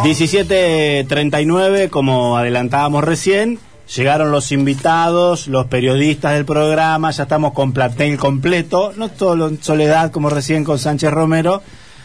17.39, como adelantábamos recién, llegaron los invitados, los periodistas del programa, ya estamos con plantel completo, no solo en soledad como recién con Sánchez Romero,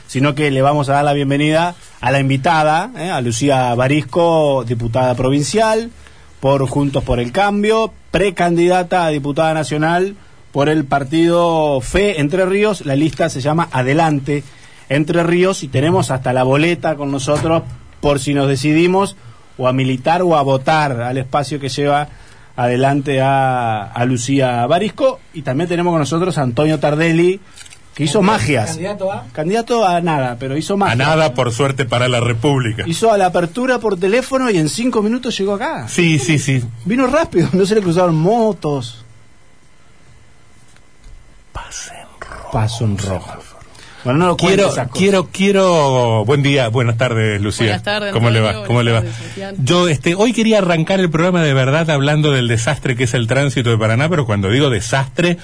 sino que le vamos a dar la bienvenida a la invitada, eh, a Lucía Barisco, diputada provincial, por Juntos por el Cambio, precandidata a diputada nacional por el partido Fe Entre Ríos, la lista se llama Adelante Entre Ríos y tenemos hasta la boleta con nosotros por si nos decidimos o a militar o a votar al espacio que lleva adelante a, a Lucía Barisco y también tenemos con nosotros a Antonio Tardelli que hizo magias. ¿Candidato a? Candidato a nada, pero hizo A magias. nada, por suerte, para la República. Hizo a la apertura por teléfono y en cinco minutos llegó acá. Sí, sí, sí. Vino rápido, no se le cruzaron motos. Paso en rojo. Bueno, no lo Quiero, quiero, quiero. Buen día, buenas tardes, Lucía. Buenas tardes, ¿Cómo le va? ¿Cómo le va? Yo, este, hoy quería arrancar el programa de verdad hablando del desastre que es el tránsito de Paraná, pero cuando digo desastre,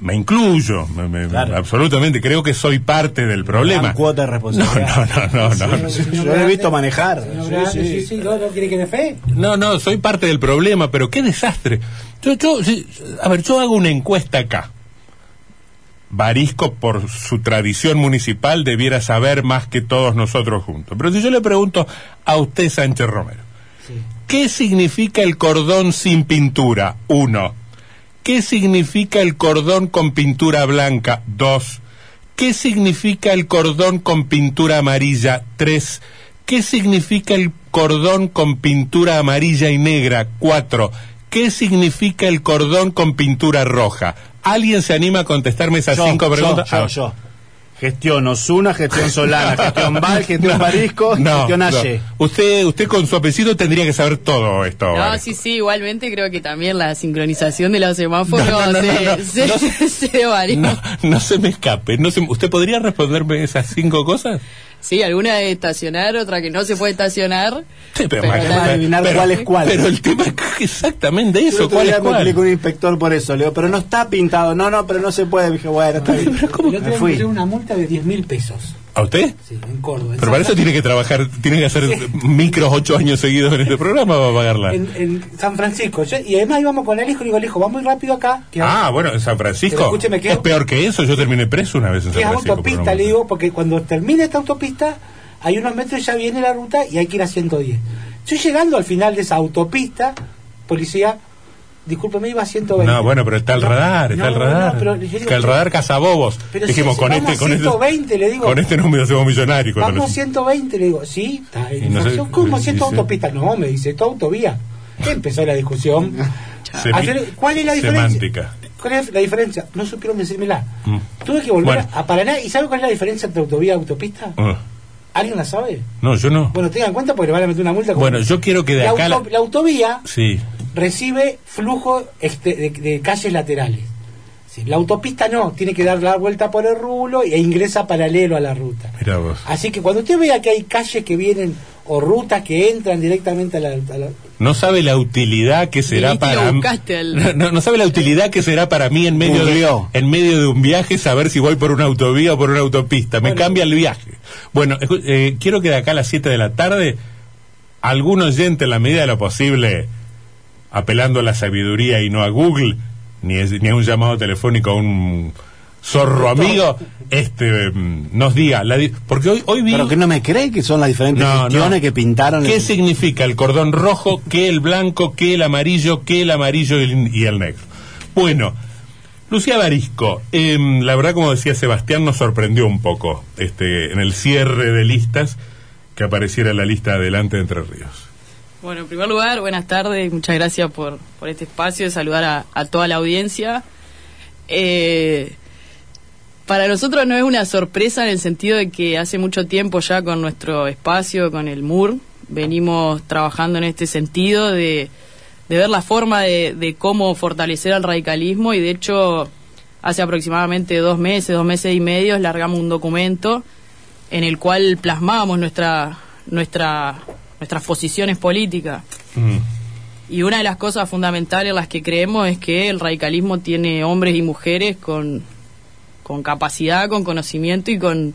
me incluyo, me- me- Claro. absolutamente. Creo que soy parte del problema. Gran cuota de No, responsabilidad. no, no, no, no. Yo lo he visto manejar. Sí, sí. sí, sí, no, no quiere que dé fe. No, no, soy parte del problema, pero qué desastre. Yo, yo, sí, a ver, yo hago una encuesta acá. Barisco, por su tradición municipal, debiera saber más que todos nosotros juntos. Pero si yo le pregunto a usted, Sánchez Romero, ¿qué significa el cordón sin pintura? Uno. ¿Qué significa el cordón con pintura blanca? Dos. ¿Qué significa el cordón con pintura amarilla? Tres. ¿Qué significa el cordón con pintura amarilla y negra? Cuatro. ¿Qué significa el cordón con pintura roja? ¿Alguien se anima a contestarme esas Yo, cinco yo, preguntas? yo, Ah, yo. Gestión Osuna, gestión Solana, gestión Val, gestión Barisco, no, gestión no. Aye. Usted, usted con su apellido tendría que saber todo esto. No, Barisco. sí, sí, igualmente creo que también la sincronización de los semáforos se, se, varió. No se me escape. No se- ¿Usted podría responderme esas cinco cosas? Sí, alguna de estacionar, otra que no se puede estacionar. Sí, pero, Pero pero- adivinar pero- cuál es cuál. Pero el tema es exactamente Yo eso, otro ¿cuál es cuál? un inspector por eso. Le digo, pero no está pintado. No, no, pero no se puede. Dije, bueno, está bien. Día me fui. pusieron una multa de 10 mil pesos. ¿A usted? Sí, en Córdoba. En Pero para eso tiene que trabajar, tiene que hacer micros ocho años seguidos en este programa para pagarla. en, en San Francisco. Yo- y además íbamos con el hijo y digo, hijo, va muy rápido acá. Que Ah, bueno, en San Francisco. Pero escúcheme, que- es peor que eso. Yo terminé preso una vez en San es Francisco. autopista, por una le digo, porque cuando termina esta autopista, hay unos metros y ya viene la ruta y hay que ir a 110. Estoy llegando al final de esa autopista, policía, discúlpeme, iba a 120. No, bueno, pero está el radar, está no, el radar. no, pero yo digo, que el radar cazabobos. Pero Dijimos, si con vamos este, a con 120, le digo. Con este no me hacemos millonarios. Vamos a lo- 120, le digo, sí, está en no sé-. ¿Cómo si esto autopista? No, me dice, esto autovía. Empezó la discusión. Ayer, ¿Cuál es la diferencia? Semántica. ¿Cuál es la diferencia? No supieron decírmela. Mm. Tuve que volver Bueno. a Paraná. ¿Y sabe cuál es la diferencia entre autovía y autopista? Ah, ¿Alguien la sabe? no, yo no. Bueno, tengan en cuenta porque le van a meter una multa. Bueno, yo quiero que de la, acá. auto- la- la autovía Sí. Recibe flujo este, de, de calles laterales. Sí, la autopista no, tiene que dar la vuelta por el rulo e ingresa paralelo a la ruta. Mira vos. Así que cuando usted vea que hay calles que vienen o rutas que entran directamente a la... a la- No sabe la utilidad que será para al- no, no, no sabe la utilidad que será para mí en medio de, en medio de un viaje saber si voy por una autovía o por una autopista. Me Bueno. cambia el viaje. Bueno, eh, quiero que de acá a las 7 de la tarde algún oyente en la medida de lo posible apelando a la sabiduría y no a Google ni, es- ni a un llamado telefónico a un zorro amigo este mm, nos diga la di- porque hoy hoy vi Pero que no me cree que son las diferentes no, gestiones no. que pintaron. ¿Qué el- significa el cordón rojo, qué el blanco, qué el amarillo, qué el amarillo y el, y el negro? Bueno, Lucía Barisco, em, la verdad como decía Sebastián nos sorprendió un poco este en el cierre de listas que apareciera la lista adelante de Entre Ríos. Bueno, en primer lugar, buenas tardes, muchas gracias por, por este espacio, saludar a, toda la audiencia. Eh, para nosotros no es una sorpresa en el sentido de que hace mucho tiempo ya con nuestro espacio, con el MUR, venimos trabajando en este sentido de, de ver la forma de, de cómo fortalecer al radicalismo y de hecho hace aproximadamente dos meses, dos meses y medio, largamos un documento en el cual plasmábamos nuestra, nuestra, nuestras posiciones políticas. Mm. Y una de las cosas fundamentales en las que creemos es que el radicalismo tiene hombres y mujeres con, con capacidad, con conocimiento y con,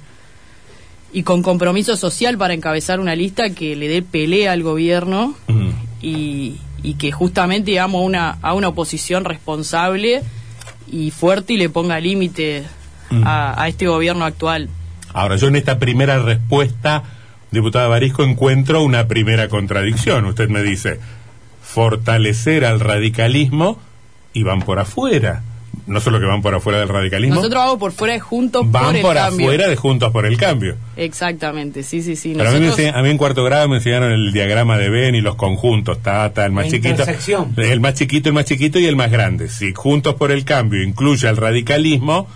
y con compromiso social para encabezar una lista que le dé pelea al gobierno Mm. y, y que justamente digamos una, a una oposición responsable y fuerte y le ponga límite Mm. a, a este gobierno actual. Ahora, yo en esta primera respuesta, diputada Barisco, encuentro una primera contradicción. Usted me dice, fortalecer al radicalismo y van por afuera. No solo que van por afuera del radicalismo, Nosotros vamos por fuera de Juntos van por el por cambio. afuera de Juntos por el Cambio. Exactamente, sí, sí, sí. Pero a mí, me a mí en cuarto grado me enseñaron el diagrama de Venn y los conjuntos, Tata, el más La chiquito. El más chiquito, el más chiquito y el más grande. Si Juntos por el Cambio incluye al radicalismo,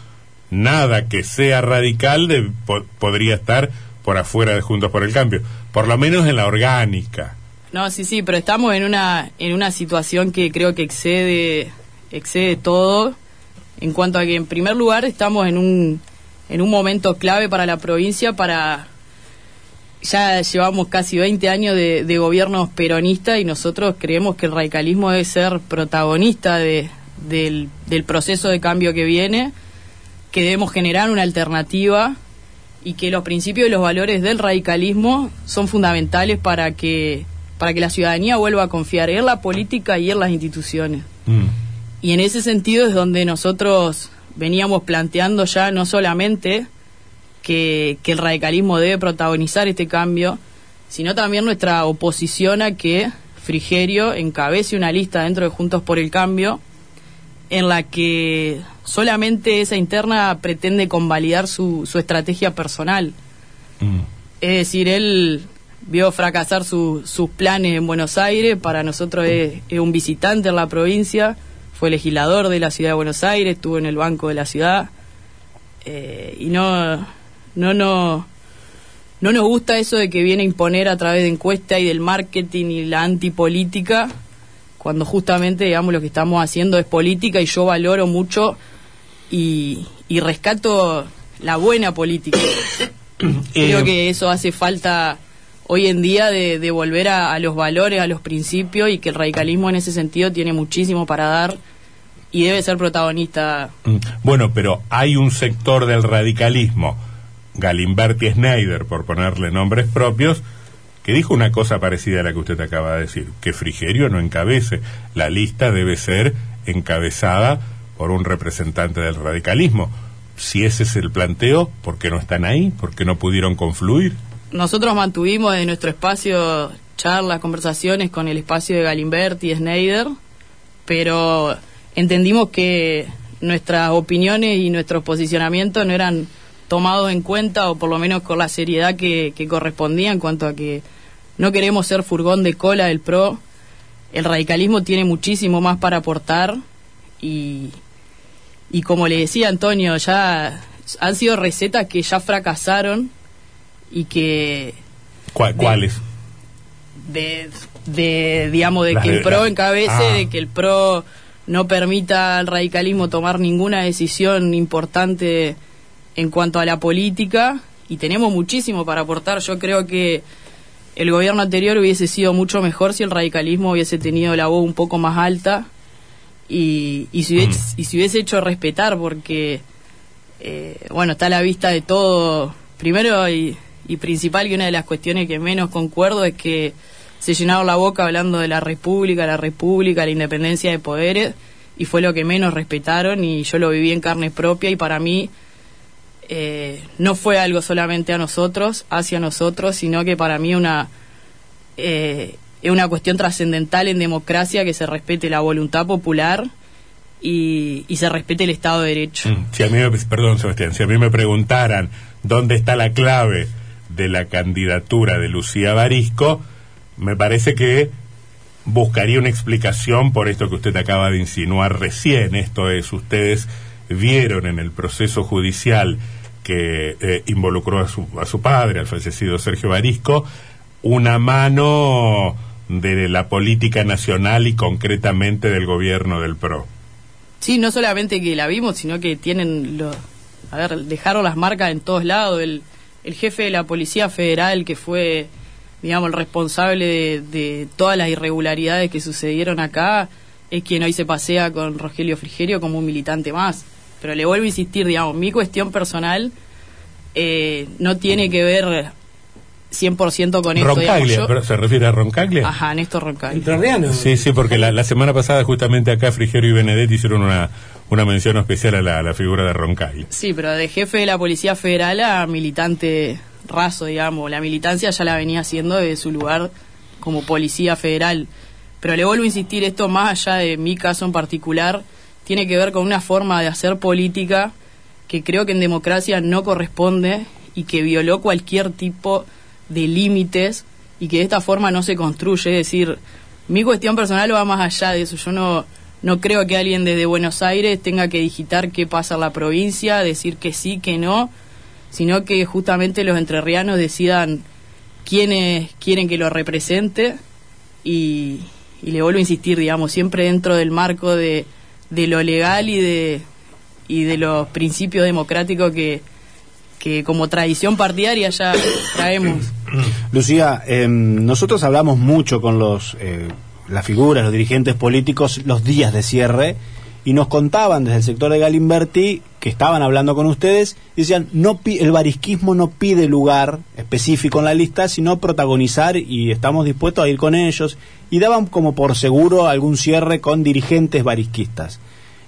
nada que sea radical de- po- podría estar por afuera de Juntos por el Cambio. Por lo menos en la orgánica. No, sí, sí, pero estamos en una en una situación que creo que excede excede todo en cuanto a que en primer lugar estamos en un en un momento clave para la provincia para ya llevamos casi 20 años de, de gobiernos peronistas y nosotros creemos que el radicalismo debe ser protagonista de, del, del proceso de cambio que viene, que debemos generar una alternativa y que los principios y los valores del radicalismo son fundamentales para que para que la ciudadanía vuelva a confiar en la política y en las instituciones. Mm. Y en ese sentido es donde nosotros veníamos planteando ya no solamente que, que el radicalismo debe protagonizar este cambio, sino también nuestra oposición a que Frigerio encabece una lista dentro de Juntos por el Cambio en la que solamente esa interna pretende convalidar su, su estrategia personal. Mm. Es decir, él vio fracasar su- sus planes en Buenos Aires, para nosotros es, es un visitante en la provincia, fue legislador de la ciudad de Buenos Aires, estuvo en el banco de la ciudad, eh, y no, no, no, no nos gusta eso de que viene a imponer a través de encuestas y del marketing y la antipolítica, cuando justamente, digamos, lo que estamos haciendo es política y yo valoro mucho y, y rescato la buena política. Creo Eh, que eso hace falta hoy en día de, de volver a, a los valores, a los principios y que el radicalismo en ese sentido tiene muchísimo para dar y debe ser protagonista. Mm. Bueno, pero hay un sector del radicalismo, Galimberti Schneider, por ponerle nombres propios, que dijo una cosa parecida a la que usted acaba de decir, que Frigerio no encabece. La lista debe ser encabezada por un representante del radicalismo. Si ese es el planteo, ¿por qué no están ahí? ¿Por qué no pudieron confluir? Nosotros mantuvimos en nuestro espacio charlas, conversaciones con el espacio de Galimberti y Schneider, pero entendimos que nuestras opiniones y nuestros posicionamientos no eran tomados en cuenta o por lo menos con la seriedad que, que correspondía en cuanto a que no queremos ser furgón de cola del PRO. El radicalismo tiene muchísimo más para aportar y, y como le decía Antonio, ya han sido recetas que ya fracasaron y que ¿Cuál- De- ¿Cuáles? de, de digamos de Las que de- el PRO encabece, ah. de que el PRO no permita al radicalismo tomar ninguna decisión importante en cuanto a la política y tenemos muchísimo para aportar. Yo creo que el gobierno anterior hubiese sido mucho mejor si el radicalismo hubiese tenido la voz un poco más alta y, y, si, hubiese, y si hubiese hecho respetar porque eh, bueno, está a la vista de todo. Primero y, y principal que una de las cuestiones que menos concuerdo es que se llenaron la boca hablando de la república, la república, la independencia de poderes y fue lo que menos respetaron y yo lo viví en carne propia y para mí eh, no fue algo solamente a nosotros, hacia nosotros, sino que para mí una eh, es una cuestión trascendental en democracia que se respete la voluntad popular y, y se respete el Estado de Derecho. Mm, Si a mí me, perdón, Sebastián, si a mí me preguntaran dónde está la clave de la candidatura de Lucía Barisco, me parece que buscaría una explicación por esto que usted acaba de insinuar recién. Esto es, ustedes vieron en el proceso judicial que eh, involucró a su, a su padre, al fallecido Sergio Barisco, una mano de la política nacional y concretamente del gobierno del PRO. Sí, no solamente que la vimos, sino que tienen, lo, a ver, dejaron las marcas en todos lados. El, el jefe de la Policía Federal, que fue, digamos, el responsable de, de todas las irregularidades que sucedieron acá, es quien hoy se pasea con Rogelio Frigerio como un militante más. Pero le vuelvo a insistir, digamos, mi cuestión personal eh, no tiene que ver 100% con esto. Roncaglia, yo- pero ¿se refiere a Roncaglia? Ajá, Néstor Roncaglia. Entrerriano. Sí, sí, porque la, la semana pasada justamente acá Frigerio y Benedetti hicieron una, una mención especial a la, a la figura de Roncaglia. Sí, pero de jefe de la Policía Federal a militante raso, digamos. La militancia ya la venía haciendo desde su lugar como Policía Federal. Pero le vuelvo a insistir, esto más allá de mi caso en particular, tiene que ver con una forma de hacer política que creo que en democracia no corresponde y que violó cualquier tipo de límites y que de esta forma no se construye. Es decir, mi cuestión personal va más allá de eso. Yo no, no creo que alguien desde Buenos Aires tenga que digitar qué pasa en la provincia, decir que sí, que no, sino que justamente los entrerrianos decidan quiénes quieren que lo represente y, y le vuelvo a insistir, digamos, siempre dentro del marco de, de lo legal y de, y de los principios democráticos que, que como tradición partidaria ya traemos. Lucía, eh, nosotros hablamos mucho con los eh, las figuras, los dirigentes políticos, los días de cierre, y nos contaban desde el sector de Galimberti que estaban hablando con ustedes y decían, no el barisquismo no pide lugar específico en la lista, sino protagonizar y estamos dispuestos a ir con ellos, y daban como por seguro algún cierre con dirigentes barisquistas.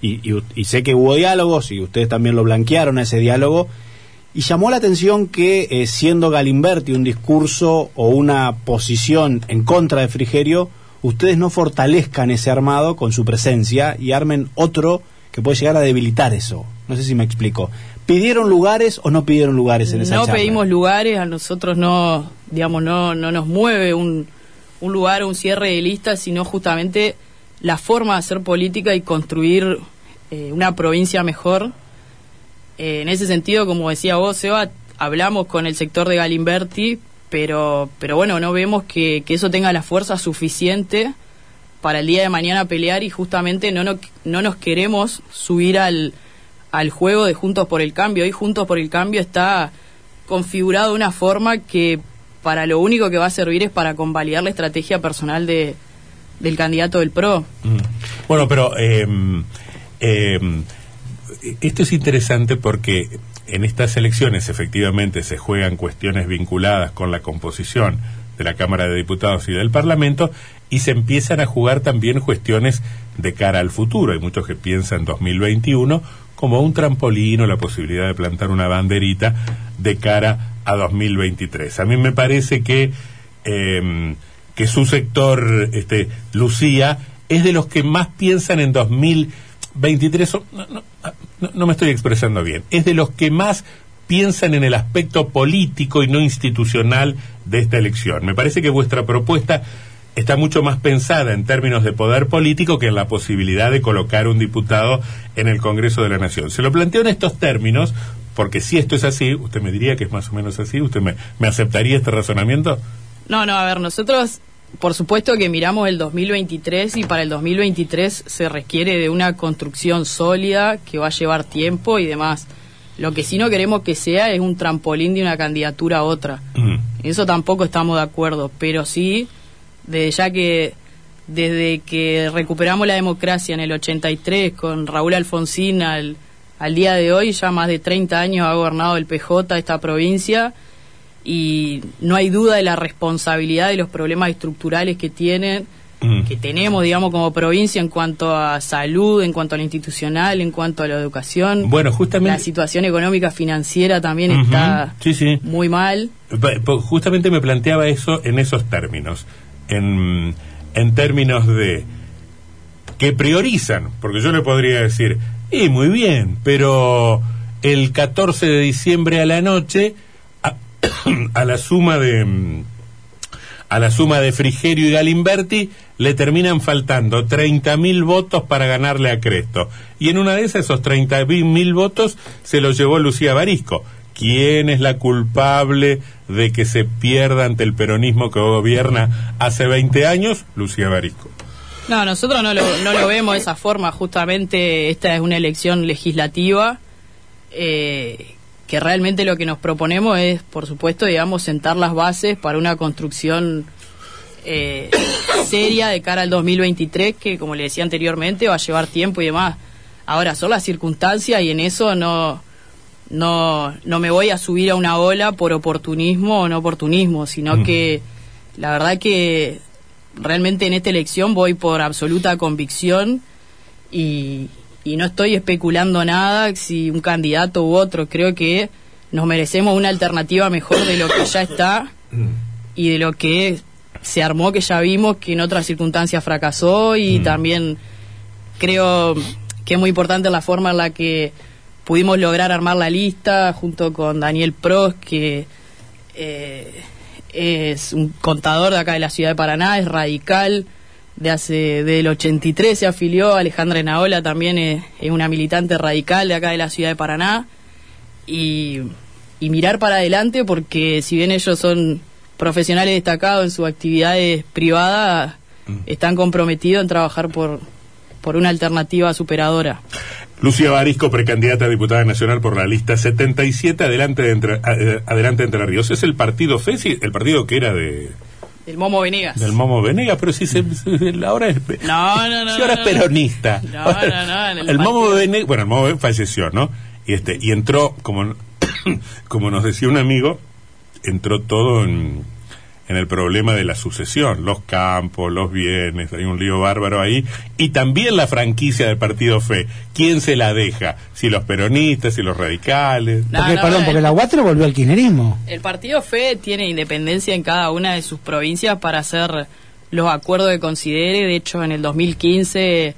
Y, y- y sé que hubo diálogos, y ustedes también lo blanquearon a ese diálogo, y llamó la atención que, eh, siendo Galimberti un discurso o una posición en contra de Frigerio, ustedes no fortalezcan ese armado con su presencia y armen otro que puede llegar a debilitar eso. No sé si me explico. ¿Pidieron lugares o no pidieron lugares en esa no charla? pedimos lugares, a nosotros no, digamos, no, no nos mueve un, un lugar o un cierre de lista, sino justamente la forma de hacer política y construir eh, una provincia mejor. Eh, en ese sentido, como decía vos, Seba, hablamos con el sector de Galimberti, pero, pero bueno, no vemos que, que eso tenga la fuerza suficiente para el día de mañana pelear y justamente no, no, no nos queremos subir al, al juego de Juntos por el Cambio. Hoy Juntos por el Cambio está configurado de una forma que para lo único que va a servir es para convalidar la estrategia personal de, del candidato del PRO. Mm. Bueno, pero eh, esto es interesante porque en estas elecciones efectivamente se juegan cuestiones vinculadas con la composición de la Cámara de Diputados y del Parlamento y se empiezan a jugar también cuestiones de cara al futuro. Hay muchos que piensan 2021 como un trampolín o la posibilidad de plantar una banderita de cara a 2023. A mí me parece que eh, que su sector, este, Lucía, es de los que más piensan en 2023. O- No, no, no- me estoy expresando bien. Es de los que más piensan en el aspecto político y no institucional de esta elección. Me parece que vuestra propuesta está mucho más pensada en términos de poder político que en la posibilidad de colocar un diputado en el Congreso de la Nación. Se lo planteo en estos términos, porque si esto es así, usted me diría que es más o menos así, ¿usted me aceptaría este razonamiento? No, no, a ver, nosotros por supuesto que miramos el 2023 y para el 2023 se requiere de una construcción sólida que va a llevar tiempo y demás. Lo que sí no queremos que sea es un trampolín de una candidatura a otra. Mm. Eso tampoco estamos de acuerdo, pero sí, desde ya que desde que recuperamos la democracia en el 83 con Raúl Alfonsín al, al día de hoy, ya más de 30 años ha gobernado el PJ esta provincia y no hay duda de la responsabilidad de los problemas estructurales que tienen Mm. que tenemos digamos como provincia en cuanto a salud, en cuanto a lo institucional, en cuanto a la educación. Bueno, justamente- la situación económica financiera también está sí, sí. muy mal. Justamente me planteaba eso en esos términos, en, en términos de que priorizan, porque yo le podría decir, y muy bien, pero el 14 de diciembre a la noche, a, la suma de a la suma de Frigerio y Galimberti le terminan faltando 30.000 votos para ganarle a Cresto. Y en una de esas, esos 30.000 votos se los llevó Lucía Barisco. ¿Quién es la culpable de que se pierda ante el peronismo que gobierna hace 20 años? Lucía Barisco. No, nosotros no lo, no lo vemos de esa forma. Justamente esta es una elección legislativa eh, que realmente lo que nos proponemos es, por supuesto, digamos, sentar las bases para una construcción eh, seria de cara al 2023 que, como le decía anteriormente, va a llevar tiempo y demás. Ahora, son las circunstancias y en eso no, no, no me voy a subir a una ola por oportunismo o no oportunismo, sino que la verdad que realmente en esta elección voy por absoluta convicción y, y no estoy especulando nada si un candidato u otro. Creo que nos merecemos una alternativa mejor de lo que ya está y de lo que se armó, que ya vimos que en otras circunstancias fracasó y también creo que es muy importante la forma en la que pudimos lograr armar la lista junto con Daniel Prost, que eh, es un contador de acá de la ciudad de Paraná, es radical, de hace del 83 se afilió, Alejandra Enaola también es, es una militante radical de acá de la ciudad de Paraná, y, y mirar para adelante porque si bien ellos son profesionales destacados en sus actividades privadas, están comprometidos en trabajar por, por una alternativa superadora. Lucía Barisco, precandidata a diputada nacional por la lista 77, adelante de entre, eh, adelante de Entre Ríos. Es el partido FESI, el partido que era de... El Momo Venegas. Del Momo Venegas, pero si se, se- ahora es, No, no, no, si ahora no, es peronista. No, no, no, en el el Momo Venegas, bueno, el Momo Venegas falleció, ¿no? Y este, y entró, como, como nos decía un amigo, entró todo en, en el problema de la sucesión, los campos, los bienes, hay un lío bárbaro ahí, y también la franquicia del partido FE, ¿quién se la deja? Si los peronistas, si los radicales. No, porque, no, perdón, porque la UATRE volvió al kirchnerismo. El partido FE tiene independencia en cada una de sus provincias para hacer los acuerdos que considere. De hecho, en el 2015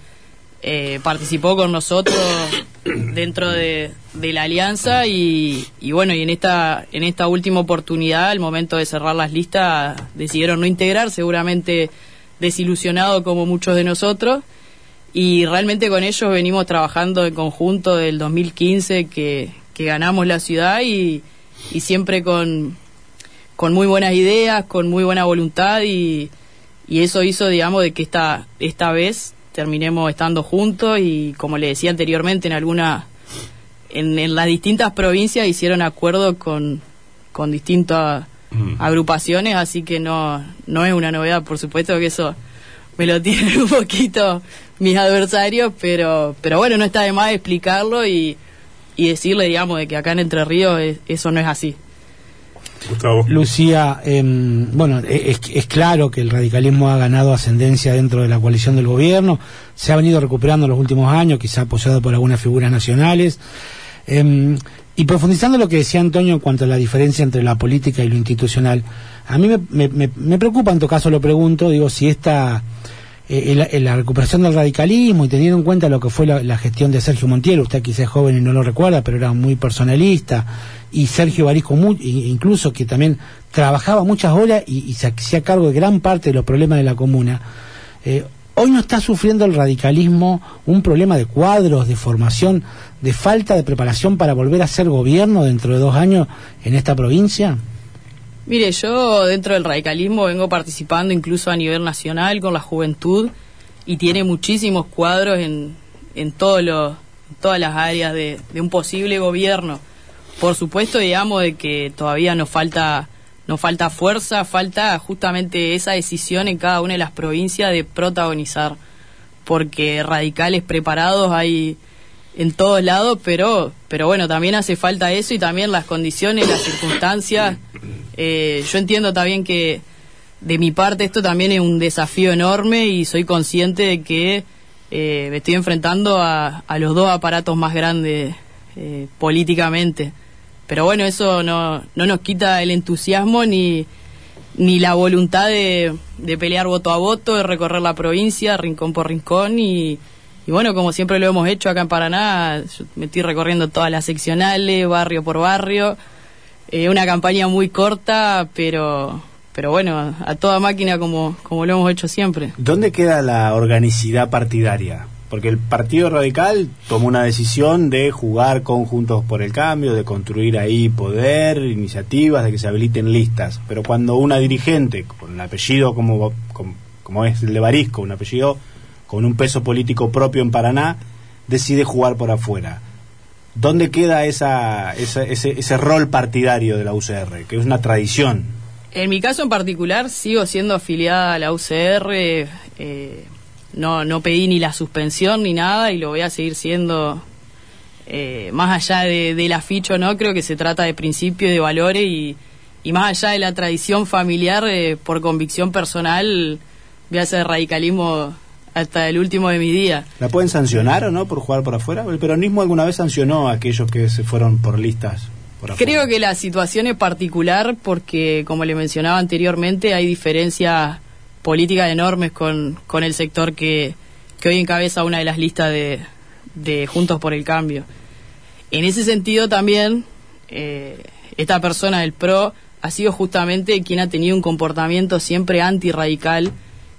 eh, participó con nosotros dentro de, de la alianza y, y bueno, y en esta, en esta última oportunidad, al momento de cerrar las listas, decidieron no integrar, seguramente desilusionado como muchos de nosotros. Y realmente con ellos venimos trabajando en conjunto del 2015 que, que ganamos la ciudad y, y siempre con, con muy buenas ideas, con muy buena voluntad y, y eso hizo, digamos, de que esta, esta vez terminemos estando juntos y como le decía anteriormente, en alguna en, en las distintas provincias hicieron acuerdos con, con distintas Mm. agrupaciones, así que no, no es una novedad, por supuesto que eso me lo tienen un poquito mis adversarios, pero, pero bueno, no está de más explicarlo y, y decirle, digamos, de que acá en Entre Ríos es- eso no es así. Gustavo. Lucía, em, bueno, e- es, claro que el radicalismo ha ganado ascendencia dentro de la coalición del gobierno, se ha venido recuperando en los últimos años, quizá apoyado por algunas figuras nacionales. Em, y profundizando lo que decía Antonio en cuanto a la diferencia entre la política y lo institucional, a mí me- me preocupa, en todo caso lo pregunto, digo, si esta, eh, la, la recuperación del radicalismo y teniendo en cuenta lo que fue la, gestión de Sergio Montiel, usted quizás es joven y no lo recuerda, pero era muy personalista, y Sergio Barisco incluso que también trabajaba muchas horas y, y se hacía cargo de gran parte de los problemas de la comuna. Eh, hoy no está sufriendo el radicalismo un problema de cuadros, de formación, de falta de preparación para volver a ser gobierno dentro de dos años en esta provincia. Mire, yo dentro del radicalismo vengo participando incluso a nivel nacional con la juventud y tiene muchísimos cuadros en, en, todos los- en todas las áreas de, de un posible gobierno. Por supuesto, digamos, de que todavía nos falta, nos falta fuerza, falta justamente esa decisión en cada una de las provincias de protagonizar, porque radicales preparados hay en todos lados, pero, pero bueno, también hace falta eso y también las condiciones, las circunstancias. Eh, yo entiendo también que de mi parte esto también es un desafío enorme y soy consciente de que eh, me estoy enfrentando a, a los dos aparatos más grandes eh, políticamente. Pero bueno, eso no, no nos quita el entusiasmo ni, ni la voluntad de, de pelear voto a voto, de recorrer la provincia, rincón por rincón y, y bueno, como siempre lo hemos hecho acá en Paraná, yo me estoy recorriendo todas las seccionales, barrio por barrio. Eh, una campaña muy corta, pero, pero bueno, a toda máquina como, como lo hemos hecho siempre. ¿Dónde queda la organicidad partidaria? Porque el Partido Radical tomó una decisión de jugar conjuntos por el cambio, de construir ahí poder, iniciativas, de que se habiliten listas. Pero cuando una dirigente, con el apellido como, como, como es el de Barisco, un apellido con un peso político propio en Paraná, decide jugar por afuera. ¿Dónde queda esa, esa- ese, ese rol partidario de la UCR, que es una tradición? En mi caso en particular, sigo siendo afiliada a la UCR. eh, no, no pedí ni la suspensión ni nada y lo voy a seguir siendo eh, más allá de, del aficho, ¿no? Creo que se trata de principios, de valores y, más allá de la tradición familiar, eh, por convicción personal, voy a hacer radicalismo hasta el último de mi día. ¿La pueden sancionar o no por jugar por afuera? ¿El peronismo alguna vez sancionó a aquellos que se fueron por listas? Por afuera? Creo que la situación es particular porque, como le mencionaba anteriormente, hay diferencias políticas enormes con, con el sector que, que hoy encabeza una de las listas de, de Juntos por el Cambio. En ese sentido también, eh, esta persona del PRO ha sido justamente quien ha tenido un comportamiento siempre antirradical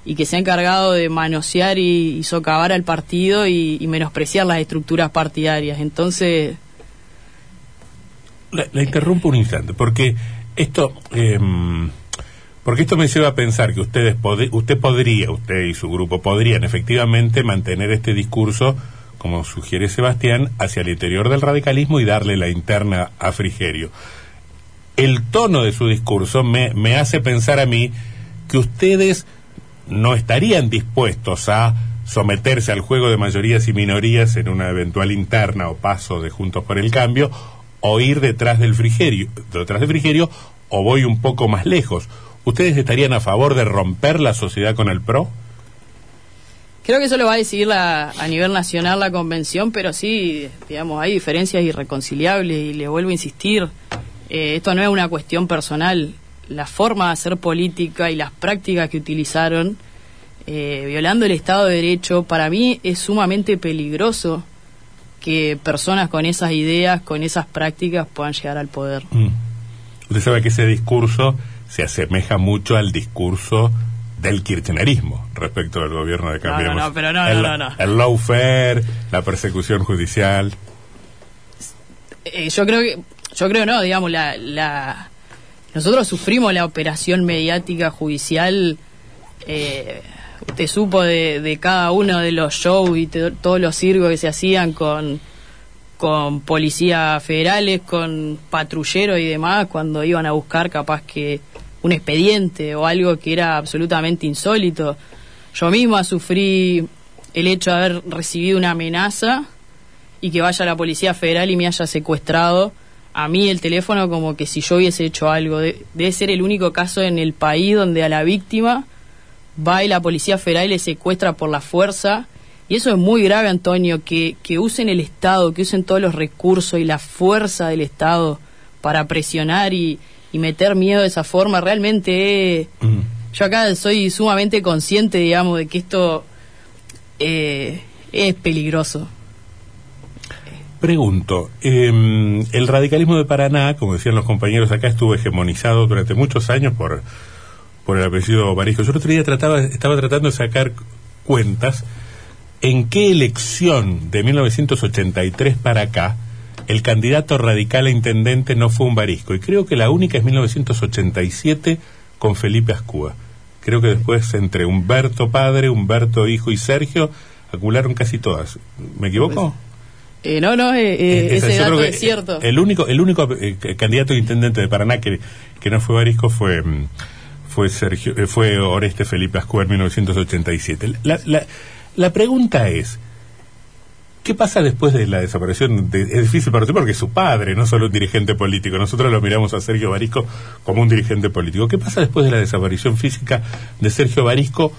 y que se ha encargado de manosear y, socavar al partido y, menospreciar las estructuras partidarias. Entonces, La, interrumpo un instante, porque esto, em, porque esto me lleva a pensar que ustedes usted podría, usted y su grupo podrían efectivamente mantener este discurso, como sugiere Sebastián, hacia el interior del radicalismo y darle la interna a Frigerio. El tono de su discurso me, me hace pensar a mí que ustedes no estarían dispuestos a someterse al juego de mayorías y minorías en una eventual interna o paso de Juntos por el Cambio, o ir detrás del frigerio, detrás del frigerio, o voy un poco más lejos. ¿Ustedes estarían a favor de romper la sociedad con el PRO? Creo que eso lo va a decidir la- a nivel nacional la convención, pero sí, digamos, hay diferencias irreconciliables y le vuelvo a insistir, eh, esto no es una cuestión personal, la forma de hacer política y las prácticas que utilizaron, eh, violando el Estado de Derecho, para mí es sumamente peligroso que personas con esas ideas, con esas prácticas puedan llegar al poder. Mm. Usted sabe que ese discurso se asemeja mucho al discurso del kirchnerismo respecto al gobierno de Cambiemos. no, pero no, el, no, no, no. El lawfare, la persecución judicial. Eh, yo creo que yo creo no digamos la, la nosotros sufrimos la operación mediática judicial eh, usted supo de, de cada uno de los shows y te- todos los circos que se hacían con con policías federales con patrulleros y demás cuando iban a buscar capaz que un expediente o algo que era absolutamente insólito. Yo misma sufrí el hecho de haber recibido una amenaza y que vaya la Policía Federal y me haya secuestrado a mí el teléfono como que si yo hubiese hecho algo. De- debe ser el único caso en el país donde a la víctima va y la Policía Federal y le secuestra por la fuerza. Y eso es muy grave, Antonio, que, que usen el Estado, que usen todos los recursos y la fuerza del Estado para presionar y, y meter miedo de esa forma. Realmente, eh, Mm. yo acá soy sumamente consciente, digamos, de que esto eh, es peligroso. Pregunto, eh, el radicalismo de Paraná, como decían los compañeros acá, estuvo hegemonizado durante muchos años por, por el apellido Barisco. Yo el otro día trataba, estaba tratando de sacar cuentas en qué elección de 1983 para acá el candidato radical a intendente no fue un Barisco. Y creo que la única es 1987 con Felipe Ascúa. Creo que después entre Humberto padre, Humberto hijo y Sergio acumularon casi todas. ¿Me equivoco? Eh, no, no, eh, eh, Esa, ese dato es cierto. El único, el único eh, candidato a intendente de Paraná que, que no fue Barisco fue mm, fue Sergio, eh, fue Oreste Felipe Ascúa en 1987. La, la, la pregunta es ¿Qué pasa después de la desaparición? de- es difícil para usted porque es su padre, no solo un dirigente político. Nosotros lo miramos a Sergio Barisco como un dirigente político. ¿Qué pasa después de la desaparición física de Sergio Barisco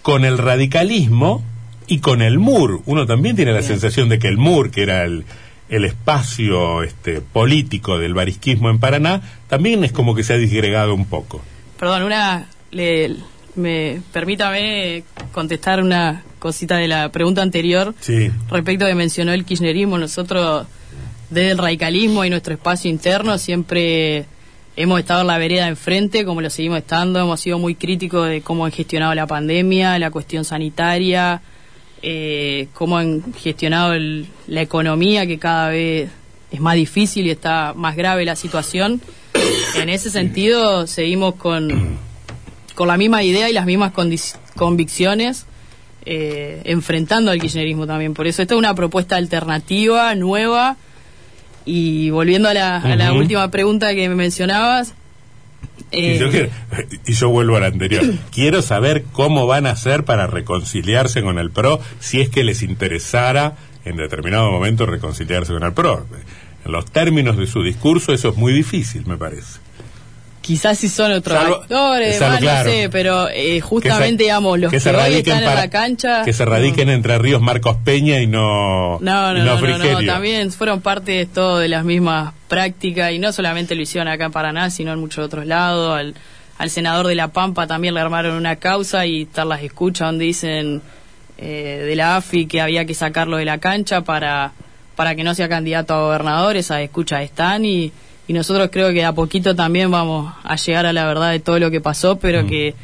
con el radicalismo y con el MUR? Uno también tiene la Bien. sensación de que el MUR, que era el, el espacio este, político del barisquismo en Paraná, también es como que se ha disgregado un poco. Perdón, una. Le, me, permítame contestar una cosita de la pregunta anterior Sí. respecto a que mencionó el kirchnerismo. Nosotros, desde el radicalismo y nuestro espacio interno, siempre hemos estado en la vereda enfrente, como lo seguimos estando. Hemos sido muy críticos de cómo han gestionado la pandemia, la cuestión sanitaria, eh, cómo han gestionado el- la economía, que cada vez es más difícil y está más grave la situación. En ese sentido, seguimos con, con la misma idea y las mismas convicciones, eh, enfrentando al kirchnerismo también. Por eso, esta es una propuesta alternativa, nueva. Y volviendo a la, a la última pregunta que me mencionabas. Y, eh, yo quiero- y yo vuelvo al anterior. Quiero saber cómo van a hacer para reconciliarse con el PRO si es que les interesara en determinado momento reconciliarse con el PRO. En los términos de su discurso eso es muy difícil, me parece. Quizás si son otros Salvo- actores, salvo, más, claro. no sé, pero eh, Que justamente, se- digamos, los que, se hoy están en para- la cancha... Que se radiquen entre Ríos Marcos Peña y no, No, no, no, no, no, también fueron parte de todo de las mismas prácticas y no solamente lo hicieron acá en Paraná, sino en muchos otros lados. Al, al senador de La Pampa también le armaron una causa y estar las escuchas donde dicen eh, de la AFI que había que sacarlo de la cancha para, para que no sea candidato a gobernador. Esas escuchas están y, y nosotros creo que a poquito también vamos a llegar a la verdad de todo lo que pasó, pero Mm. que,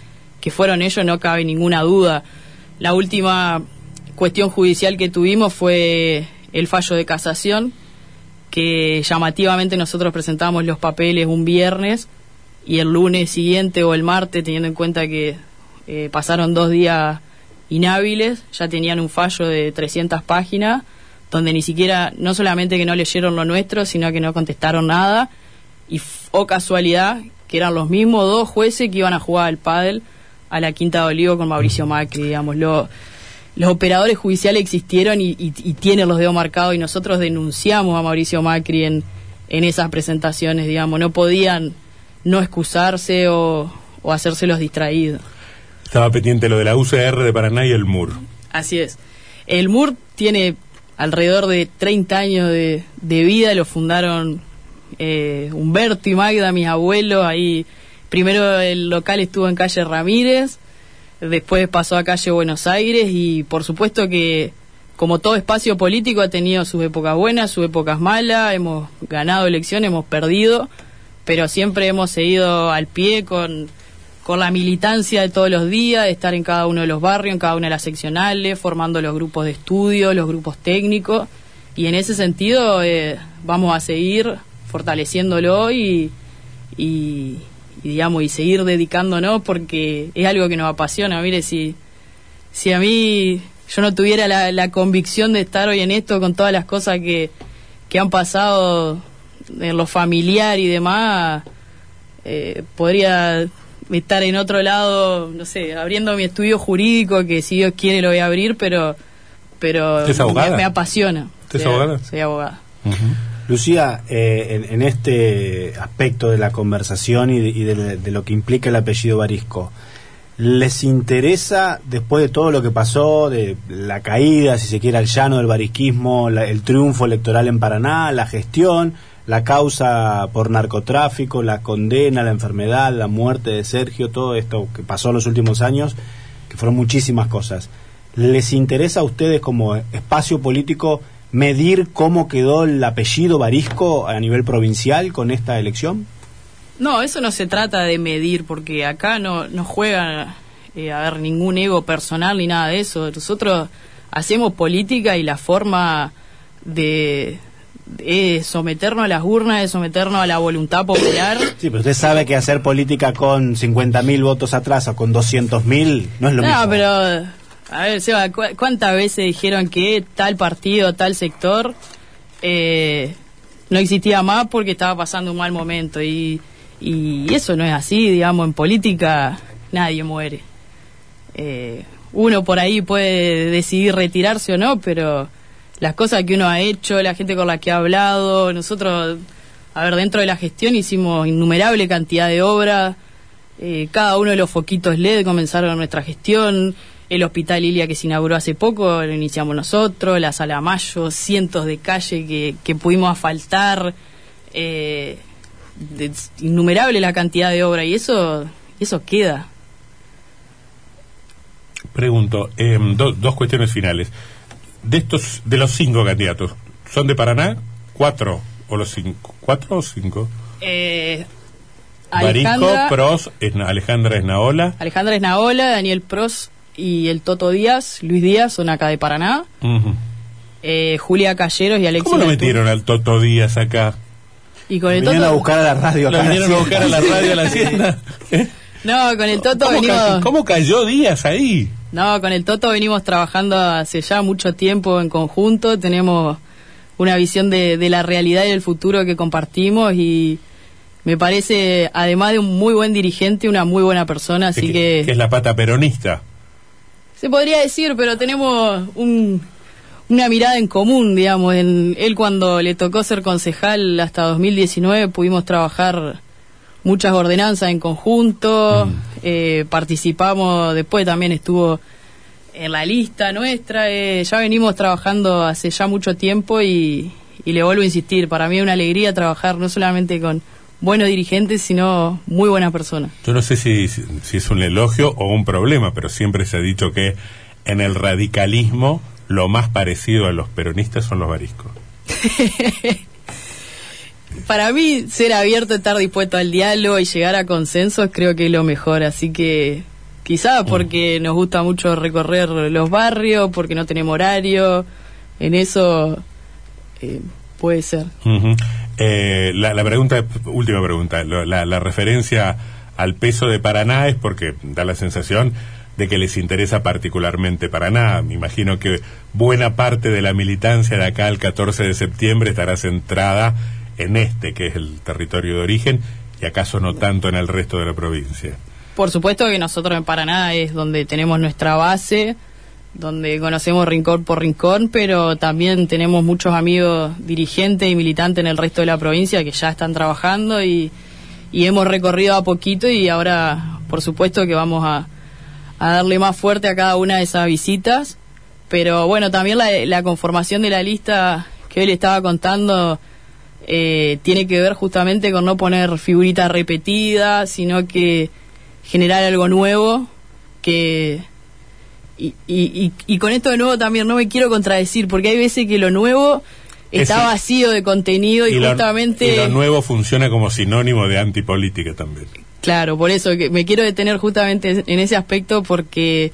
que fueron ellos, no cabe ninguna duda. La última cuestión judicial que tuvimos fue el fallo de casación, que llamativamente nosotros presentamos los papeles un viernes y el lunes siguiente o el martes, teniendo en cuenta que eh, pasaron dos días inhábiles, ya tenían un fallo de 300 páginas, donde ni siquiera, no solamente que no leyeron lo nuestro, sino que no contestaron nada, y o casualidad, que eran los mismos dos jueces que iban a jugar al pádel a la Quinta de Olivo con Mauricio Macri, digamos, lo- los operadores judiciales existieron y, y- y tienen los dedos marcados y nosotros denunciamos a Mauricio Macri en, en esas presentaciones, digamos, no podían no excusarse o, o hacerse los distraídos. Estaba pendiente lo de la UCR de Paraná y el MUR. Así es. El MUR tiene alrededor de 30 años de, de vida, lo fundaron eh, Humberto y Magda, mis abuelos, ahí primero el local estuvo en calle Ramírez, después pasó a calle Buenos Aires y por supuesto que como todo espacio político ha tenido sus épocas buenas, sus épocas malas, hemos ganado elecciones, hemos perdido, pero siempre hemos seguido al pie con, con la militancia de todos los días, de estar en cada uno de los barrios, en cada una de las seccionales, formando los grupos de estudio, los grupos técnicos, y en ese sentido eh, vamos a seguir fortaleciéndolo y, y, digamos y seguir dedicándonos porque es algo que nos apasiona. Mire, si, si a mí yo no tuviera la, la convicción de estar hoy en esto con todas las cosas que, que han pasado en lo familiar y demás, eh, podría estar en otro lado, no sé, abriendo mi estudio jurídico, que si Dios quiere lo voy a abrir, pero pero ¿Usted es me, abogada? me apasiona. ¿Usted es Soy- abogada? Soy abogada. Lucía, eh, en, en este aspecto de la conversación y de, y de- de lo que implica el apellido Barisco, ¿les interesa, después de todo lo que pasó, de la caída, si se quiere, al llano del barisquismo, la- el triunfo electoral en Paraná, la gestión, la causa por narcotráfico, la condena, la enfermedad, la muerte de Sergio, todo esto que pasó en los últimos años, que fueron muchísimas cosas? ¿Les interesa a ustedes como espacio político medir cómo quedó el apellido Barisco a nivel provincial con esta elección? No, eso no se trata de medir, porque acá no, juega eh, a ver ningún ego personal ni nada de eso. Nosotros hacemos política y la forma de, de someternos a las urnas, de someternos a la voluntad popular. Sí, pero usted sabe que hacer política con 50.000 votos atrás o con 200.000 no es lo no, mismo. pero, a ver, Seba, ¿cu- ¿cuántas veces dijeron que tal partido, tal sector eh, no existía más porque estaba pasando un mal momento? Y, y eso no es así, digamos, en política nadie muere. Eh, uno por ahí puede decidir retirarse o no, pero las cosas que uno ha hecho, la gente con la que ha hablado, nosotros, a ver, dentro de la gestión hicimos innumerable cantidad de obras, eh, cada uno de los foquitos LED comenzaron nuestra gestión, el Hospital Ilia que se inauguró hace poco lo iniciamos nosotros, la Sala Mayo, cientos de calles que, que pudimos asfaltar, eh, innumerable la cantidad de obra y eso, eso queda. Pregunto, do- dos cuestiones finales. De estos, de los cinco candidatos, ¿son de Paraná? ¿Cuatro? ¿O los cinco? ¿Cuatro o cinco? Eh, Alejandra, Pros, Esna- Alejandra Esnaola. Alejandra Esnaola, Daniel Pros y el Toto Díaz, Luis Díaz, son acá de Paraná. Eh, Julia Calleros y Alexis ¿Cómo lo metieron al Toto Díaz acá? Y con el Vinieron Toto, a buscar a la radio ¿Lo acá. vinieron a buscar a la radio a la hacienda? ¿Eh? no, con el Toto ¿Cómo, venimos, ca- cómo cayó Díaz ahí? No, con el Toto venimos trabajando hace ya mucho tiempo en conjunto. Tenemos una visión de, de la realidad y del futuro que compartimos y me parece, además de un muy buen dirigente, una muy buena persona. Así que, que que es la pata peronista. Se podría decir, pero tenemos un, una mirada en común, digamos. En, él cuando le tocó ser concejal hasta 2019 pudimos trabajar muchas ordenanzas en conjunto, Mm. eh, participamos, después también estuvo en la lista nuestra, eh, ya venimos trabajando hace ya mucho tiempo y, y le vuelvo a insistir, para mí es una alegría trabajar no solamente con buenos dirigentes, sino muy buenas personas. Yo no sé si, si es un elogio o un problema, pero siempre se ha dicho que en el radicalismo lo más parecido a los peronistas son los bariscos. Para mí, ser abierto, estar dispuesto al diálogo y llegar a consensos creo que es lo mejor. Así que quizá porque nos gusta mucho recorrer los barrios, porque no tenemos horario, en eso eh, puede ser. Eh, la, la pregunta, última pregunta, lo- la, la referencia al peso de Paraná es porque da la sensación de que les interesa particularmente Paraná. Me imagino que buena parte de la militancia de acá al 14 de septiembre estará centrada en este, que es el territorio de origen, y acaso no tanto en el resto de la provincia. Por supuesto que nosotros en Paraná es donde tenemos nuestra base, donde conocemos rincón por rincón, pero también tenemos muchos amigos dirigentes y militantes en el resto de la provincia que ya están trabajando y, y hemos recorrido a poquito y ahora, por supuesto, que vamos a, a darle más fuerte a cada una de esas visitas. Pero bueno, también la, la conformación de la lista que hoy le estaba contando eh, tiene que ver justamente con no poner figuritas repetidas, sino que generar algo nuevo que y, y, y, y con esto de nuevo también no me quiero contradecir porque hay veces que lo nuevo está Es- vacío de contenido y, lo, justamente y lo nuevo funciona como sinónimo de antipolítica también. claro por eso que me quiero detener justamente en ese aspecto porque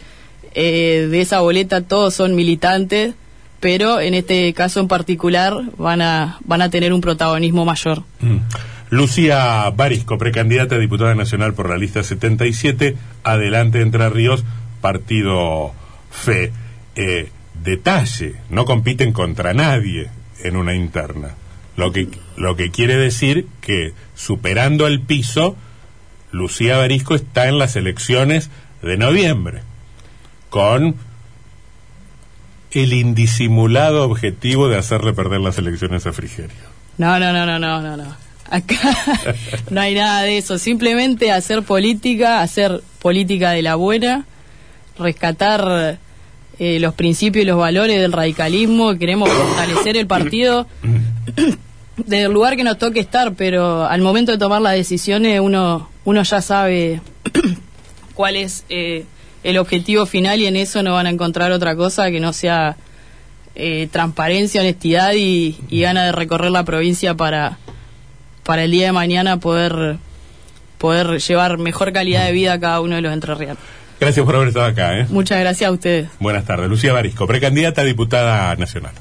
eh, de esa boleta todos son militantes pero en este caso en particular van a van a tener un protagonismo mayor Mm. Lucía Barisco, precandidata a diputada nacional por la lista 77, adelante Entre Ríos, partido FE. Eh, detalle, no compiten contra nadie en una interna. Lo que, lo que quiere decir que superando el piso, Lucía Barisco está en las elecciones de noviembre, con el indisimulado objetivo de hacerle perder las elecciones a Frigerio. No, no, no, no, no, no, no. Acá no hay nada de eso. Simplemente hacer política, hacer política de la buena, rescatar eh, los principios y los valores del radicalismo. Queremos fortalecer el partido desde el lugar que nos toque estar, pero al momento de tomar las decisiones uno, uno ya sabe cuál es eh, el objetivo final y en eso no van a encontrar otra cosa que no sea eh, transparencia, honestidad y, y gana de recorrer la provincia para, para el día de mañana poder, poder llevar mejor calidad de vida a cada uno de los entrerrianos. Gracias por haber estado acá. ¿eh? Muchas gracias a ustedes. Buenas tardes. Lucía Barisco, precandidata a diputada nacional.